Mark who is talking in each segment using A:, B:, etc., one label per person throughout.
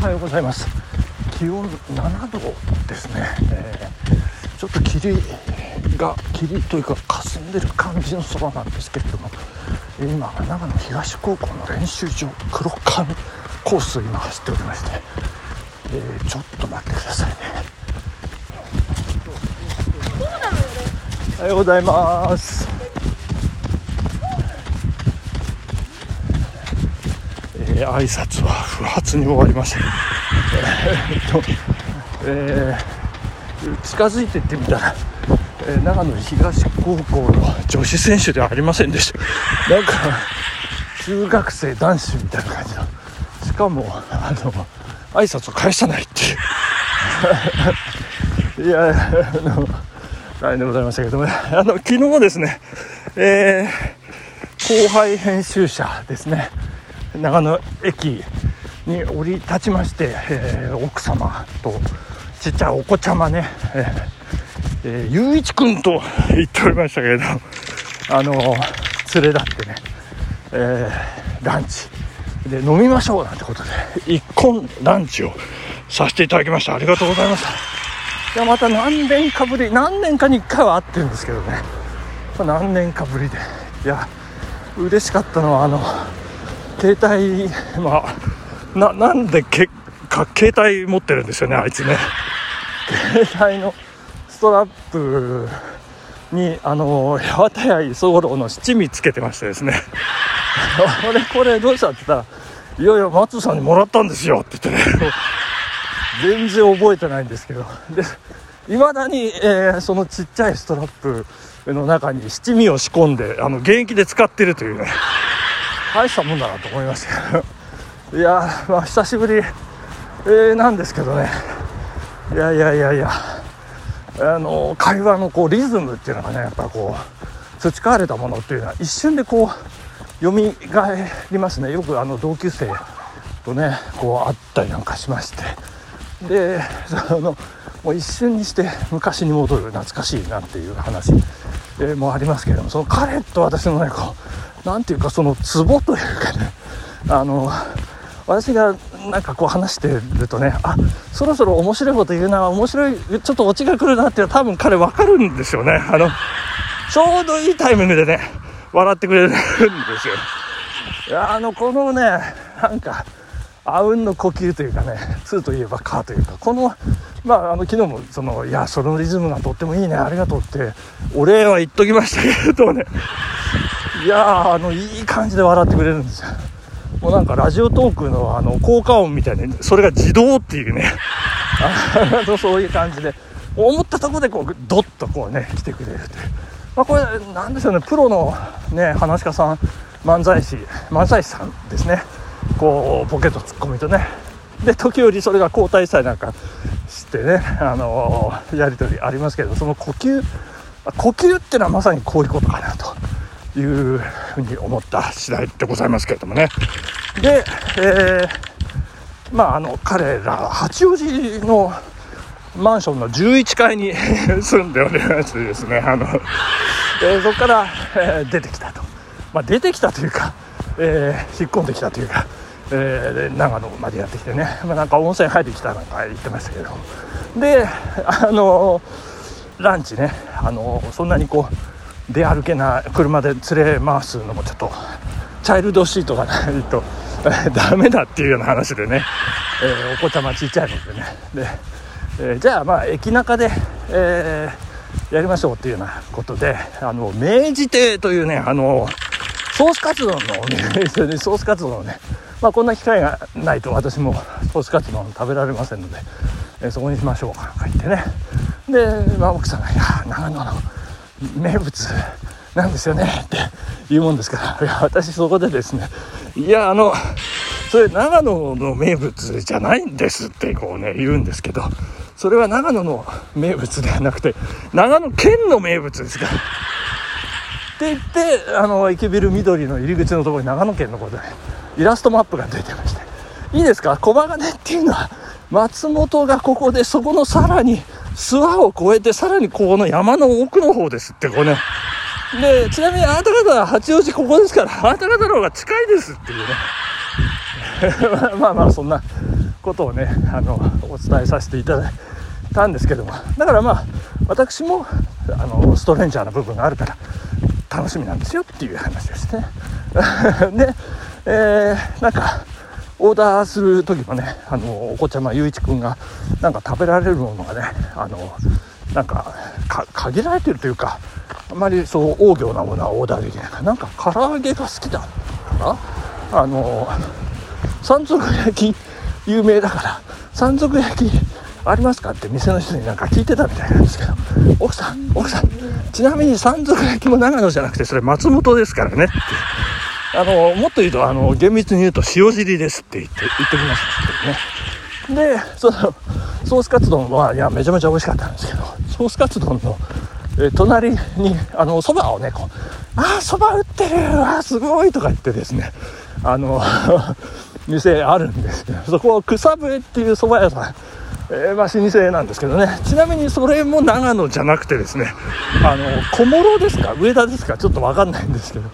A: はようございます。気温7度ですね、えー、ちょっと霧が霧というか霞んでる感じの空なんですけれども今長野東高校の練習場黒川コースを今走っておりまして、えー、ちょっと待ってくださいね。おはようございます。ー、挨拶は不発に終わりました。えー、近づいてってみたら、えー、長野東高校の女子選手ではありませんでした。なんか、中学生男子みたいな感じの。しかも、あの、挨拶を返さないっていう。いや、あの、大変でございましたけども、あの、昨日ですね、えー、後輩編集者ですね。長野駅に降り立ちまして、えー、奥様とちっちゃいお子ちゃまね、えーえー、ゆういちくんと言っておりましたけれどあの連れ立ってね、えー、ランチで飲みましょうなんてことで一婚ランチをさせていただきました。ありがとうございました。いやまた何年かぶり何年かに1回は会ってるんですけどね。何年かぶりで。いや嬉しかったのはあの携帯、まあ、な、なんでけか、携帯持ってるんですよね、あいつね。携帯のストラップに、あの、八幡屋磯五郎の七味つけてましてですね。あれ、これどうしたって言ったら、いやいや、松さんにもらったんですよって言ってね。全然覚えてないんですけど。で、いまだに、えー、そのちっちゃいストラップの中に七味を仕込んで、あの、現役で使ってるというね。大したもんだなと思いましたけど。いやまあ久しぶり、えー、なんですけどね。いやいやいやいや。あの会話のこうリズムっていうのがねやっぱこう培われたものっていうのは一瞬でこう蘇りますね。よくあの同級生とねこう会ったりなんかしまして。でそのもう一瞬にして昔に戻る懐かしいなんていう話、えー、もありますけれどもその彼と私のねこう何ていうかそのツボというかね あの私がなんかこう話してるとねあそろそろ面白いこと言うな面白いちょっとオチが来るなっていうのは多分彼分かるんですよね。あのちょうどいいタイミングでね笑ってくれるんですよ。いやあのこのねなんかあうんの呼吸というかね「つ」といえば「か」というかこのまああの昨日もその「いやそのリズムがとってもいいねありがとう」ってお礼は言っときましたけどねいやあのいい感じで笑ってくれるんですよ。もうなんかラジオトークのあの効果音みたいにそれが自動っていうね。あそういう感じで。思ったところでこうドッとこうね来てくれるという、まあ、これなんでしょうねプロのね話し家さん漫才師漫才師さんですね。こうボケとツッコミとね。で時折それが交代したりなんかしてねあのー、やり取りありますけどその呼吸呼吸っていうのはまさにこういうことかな。いうふうに思った次第でございますけれどもね。で、えー、まああの彼ら八王子のマンションの11階に 住んでおりましてですねあの、えー、そこから、えー、出てきたと、まあ、出てきたというか、えー、引っ込んできたというか、えー、長野までやってきてね、まあ、なんか温泉入ってきたなんか言ってましたけどであのランチねあのそんなにこう出歩けな車で連れ回すのもちょっとチャイルドシートがないと ダメだっていうような話でね、えー、お子ちゃまちっちゃいのでね。で、えー、じゃあまあ駅中で、えー、やりましょうっていうようなことであの明治亭というねあのソースカツ丼のお店で ソースカツ丼をねまあこんな機会がないと私もソースカツ丼食べられませんので、えー、そこにしましょうかとか言ってね。で、まあ、奥さんが「いや長野の名物なんですよねって言うもんですから。いや私そこでですねいやあのそれ長野の名物じゃないんですってこうね言うんですけどそれは長野の名物ではなくて長野県の名物ですから。って言ってあの駅ビル緑の入り口のところに長野県のことでイラストマップが出てまして。いいですか？駒ヶ根っていうのは松本がここでそこのさらに諏訪を越えてさらにこの山の奥の方ですってこうね。でちなみにあなた方は八王子ここですからあなた方の方が近いですっていうね。まあまあそんなことをねあのお伝えさせていただいたんですけども。だからまあ私もあのストレンジャーな部分があるから楽しみなんですよっていう話をしてね。で、えー、なんかオーダーする時もねあのお子ちゃまゆういちくんがなんか食べられるものがねあのなんか限られてるというかあまりそう大行なものはオーダーできない。からなんか唐揚げが好きだかな？あの山賊焼き有名だから山賊焼きありますか？って店の人になんか聞いてたみたいなんですけど奥さん奥さんちなみに山賊焼きも長野じゃなくてそれ松本ですからねって。あのもっと言うとあの厳密に言うと塩尻ですって言って言ってきましたけどね。でそのソースカツ丼はいやめちゃめちゃ美味しかったんですけどソースカツ丼のえ隣にあのそばをねこう「ああそば売ってるあすごい」とか言ってですねあの 店あるんですけどそこは草笛っていう蕎麦屋さんえー、まあ、老舗なんですけどね。ちなみにそれも長野じゃなくてですねあの小諸ですか上田ですかちょっと分かんないんですけど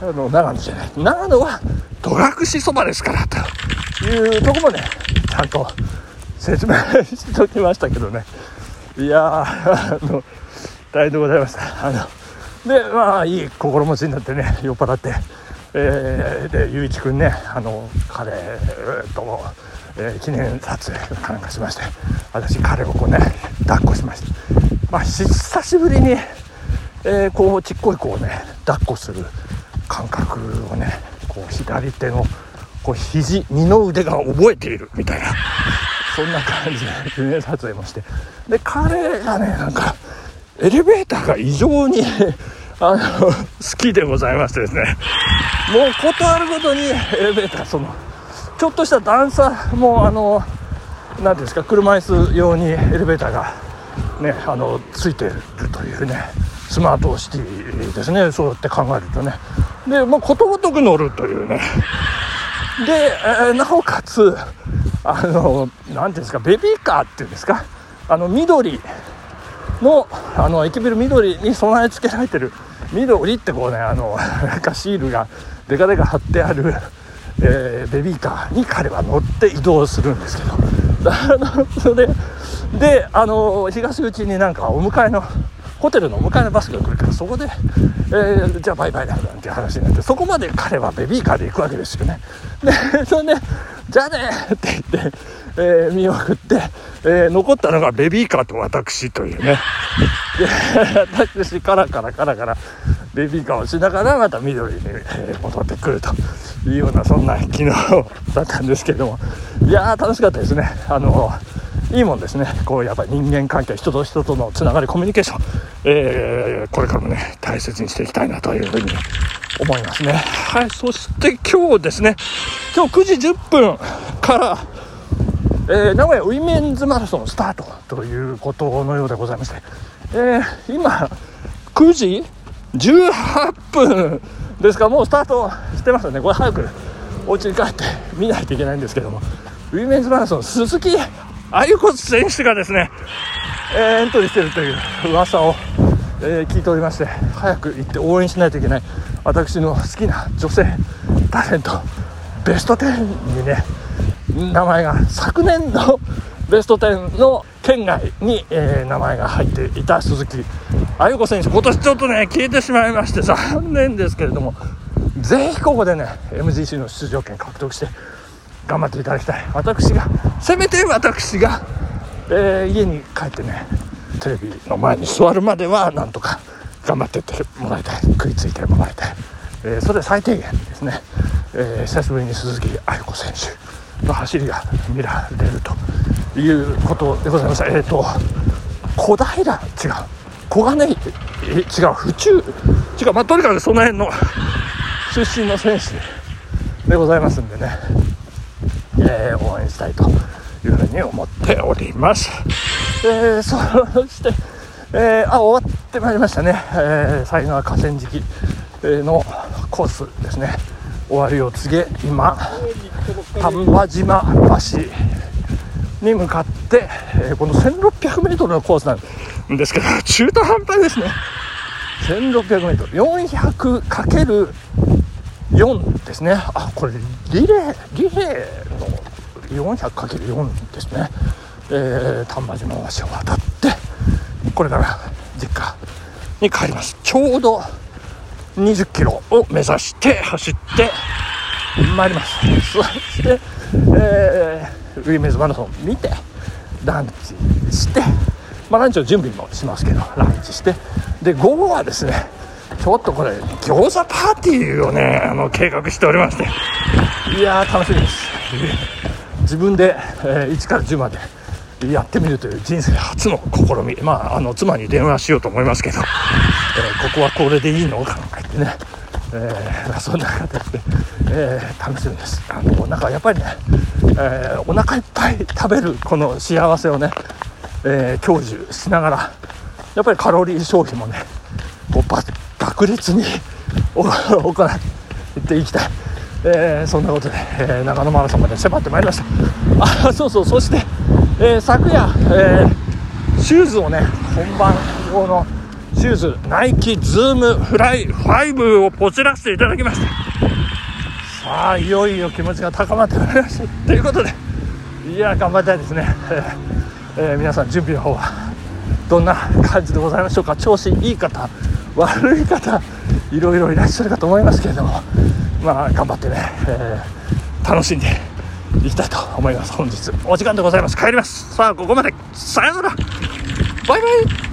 A: あの長野じゃない。長野は戸隠そばですからと。いうとこもねちゃんと説明しておきましたけどね。いやあの大変でございました。あのでまあいい心持ちになってね酔っ払ってえー、でゆういちくんねあの彼とえー、記念撮影なんかしまして私彼をこうね抱っこしまして。まあ久しぶりに、えー、こうちっこい子をね抱っこする感覚をねこう左手のこう肘二の腕が覚えているみたいなそんな感じで記念撮影もして。で彼がねなんかエレベーターが異常にあの好きでございましてですね。もう断るごとにエレベーターそのちょっとした段差もあの何ていうんですか車椅子用にエレベーターがねあのついてるというねスマートシティですね。そうやって考えるとね。でまあことごとく乗るというね。で、えー、なおかつあの何ていうんですかベビーカーっていうんですか？あの緑のあの駅ビル緑に備え付けられてる緑ってこうねあのなんかシールがでかでか貼ってあるえー、ベビーカーに彼は乗って移動するんですけど。それであの東口になんかお迎えのホテルのお迎えのバスが来るからそこで、えー、じゃあバイバイだなんて話になってそこまで彼はベビーカーで行くわけですよね。でそれでじゃあねって言って、えー、見送って、えー、残ったのがベビーカーと私というね。で私カラカラカラカラベビーカーをしながらまた緑に、え戻ってくるというようなそんな昨日だったんですけども。いやー楽しかったですね。あのいいもんですね。こうやっぱり人間関係人と人とのつながりコミュニケーション、えー、これからもね大切にしていきたいなというふうに思いますね。はいそして今日ですね。今日9時10分からえー、名古屋ウィメンズマラソンスタートということのようでございまして、えー、今9時18分ですか。らもうスタートしてますよね。これ早くお家に帰って見ないといけないんですけども。ウィメンズマラソン鈴木あゆこ選手がですね、えー、エントリーしてるという噂を、えー、聞いておりまして早く行って応援しないといけない私の好きな女性タレントベスト10にね名前が昨年のベスト10の県外に、えー、名前が入っていた鈴木あゆこ選手。今年ちょっとね消えてしまいまして残念ですけれどもぜひここでね MGC の出場権獲得して頑張っていただきたい。私がせめて私が、えー、家に帰ってねテレビの前に座るまではなんとか頑張ってってもらいたい。食いついてもらいたい、えー、それ最低限ですね、えー、久しぶりに鈴木亜由子選手の走りが見られるということでございましたえっ、ー、と小平違う。小金井え違う府中。違うまあとにかくその辺の出身の選手でございますんでね。えー、応援したいというふうに思っております。えー、そして、えー、あ終わってまいりましたね、えー、才能河川敷のコースですね。終わりを告げ今丹波島橋に向かって、えー、この 1600m のコースなんです。けど中途半端ですね。1600m400× 4ですね。あこれリレーリレーの 400×4 ですね、えー、丹波島橋を渡ってこれから実家に帰ります。ちょうど20キロを目指して走って参ります。そして、えー、ウィメズマラソン見てランチしてまあランチの準備もしますけどランチして。で午後はですねちょっとこれ餃子パーティーをねあの計画しておりまして。いやー楽しみです。自分で、えー、1から10までやってみるという人生初の試み。まああの妻に電話しようと思いますけど、えー、ここはこれでいいのかなってね、えー、そんな形で、えー、楽しみです。あのなんかやっぱりね、えー、お腹いっぱい食べるこの幸せをね、え享受しながらやっぱりカロリー消費もねう爆裂に 行っていきたい、えそんなことで、え長野マラソンまで迫ってまいりました。あそうそうそしてえー、昨夜、えー、シューズをね本番用のシューズナイキズームフライ5をポチらせていただきました。さあいよいよ気持ちが高まってまいりました。ということでいや頑張りたいですね、えー、えー、皆さん準備の方はどんな感じでございましょうか。調子いい方悪い方いろいろいらっしゃるかと思いますけれどもまあ頑張ってね、えー、楽しんでいきたいと思います本日。お時間でございます。帰ります。さあここまで。さよなら。バイバイ。